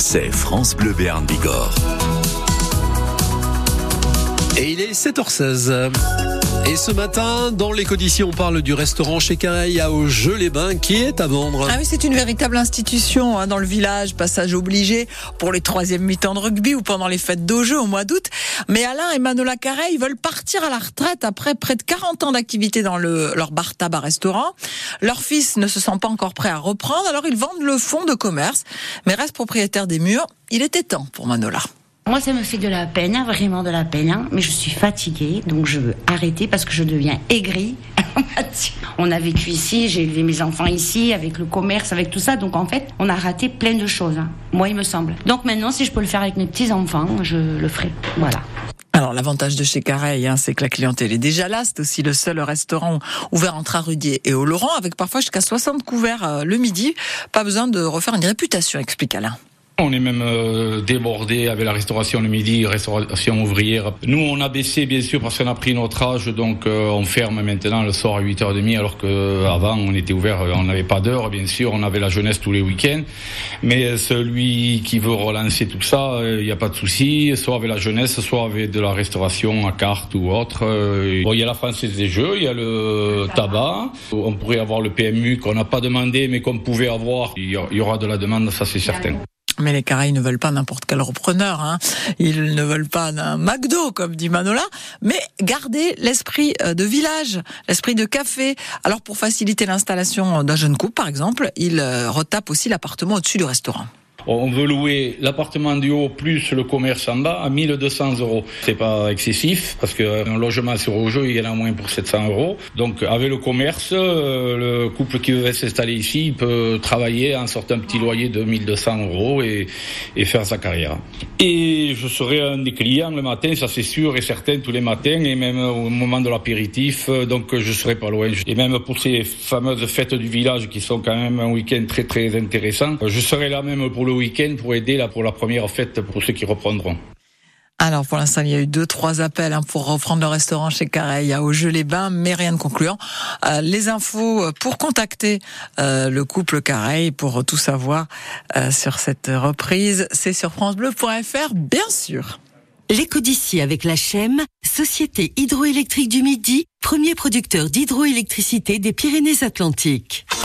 c'est France Bleu Béarn Bigorre. Et il est 7h16. Et ce matin, dans les conditions, on parle du restaurant chez Careil à Augeux-les-Bains qui est à vendre. Ah oui, c'est une véritable institution hein, dans le village, passage obligé pour les troisième mi-temps de rugby ou pendant les fêtes d'Augeux au mois d'août. Mais Alain et Manola Careil veulent partir à la retraite après près de 40 ans d'activité dans le, leur bar tabac restaurant. Leur fils ne se sent pas encore prêt à reprendre, alors ils vendent le fonds de commerce, mais reste propriétaire des murs. Il était temps pour Manola. Moi, ça me fait de la peine, hein, vraiment de la peine, hein, mais je suis fatiguée, donc je veux arrêter parce que je deviens aigrie. on a vécu ici, j'ai élevé mes enfants ici, avec le commerce, avec tout ça, donc en fait, on a raté plein de choses. Hein. Moi, il me semble. Donc maintenant, si je peux le faire avec mes petits-enfants, je le ferai. Voilà. Alors l'avantage de chez Careil, c'est que la clientèle est déjà là. C'est aussi le seul restaurant ouvert entre Arudier et Laurent, avec parfois jusqu'à 60 couverts euh, le midi. Pas besoin de refaire une réputation, explique Alain. On est même euh, débordé avec la restauration le midi, restauration ouvrière. Nous, on a baissé bien sûr parce qu'on a pris notre âge, donc euh, on ferme maintenant le soir à 8h30 alors qu'avant on était ouvert, on n'avait pas d'heure, bien sûr, on avait la jeunesse tous les week-ends. Mais celui qui veut relancer tout ça, il n'y a pas de souci, soit avec la jeunesse, soit avec de la restauration à carte ou autre. Bon, il y a la Française des Jeux, il y a le tabac, on pourrait avoir le PMU qu'on n'a pas demandé mais qu'on pouvait avoir. Il y aura de la demande, ça c'est certain. Mais les Caraïbes ne veulent pas n'importe quel repreneur. Hein. Ils ne veulent pas d'un McDo, comme dit Manola, mais garder l'esprit euh, de village, l'esprit de café. Alors pour faciliter l'installation d'un jeune couple, par exemple, ils euh, retapent aussi l'appartement au-dessus du restaurant. On veut louer l'appartement du haut plus le commerce en bas à 1200 euros. C'est pas excessif parce qu'un logement sur au jeu, il y en a moins pour 700 euros. Donc avec le commerce, euh, le couple qui veut s'installer ici, peut travailler en sortant un petit loyer de 1200 euros et, faire sa carrière. Et je serai un des clients le matin, ça c'est sûr et certain tous les matins et même au moment de l'apéritif. Donc je serai pas loin. Et même pour ces fameuses fêtes du village qui sont quand même un week-end très très intéressant, je serai là même pour le week-end pour aider là pour la première fête pour ceux qui reprendront. Alors pour l'instant, il y a eu deux, trois appels hein, pour reprendre le restaurant chez Careil à Augeux-les-Bains, mais rien de concluant. Euh, les infos pour contacter euh, le couple Careil pour tout savoir euh, sur cette reprise, c'est sur francebleu.fr, bien sûr. L'écho d'ici avec la CHEM, Société hydroélectrique du Midi, premier producteur d'hydroélectricité des Pyrénées-Atlantiques.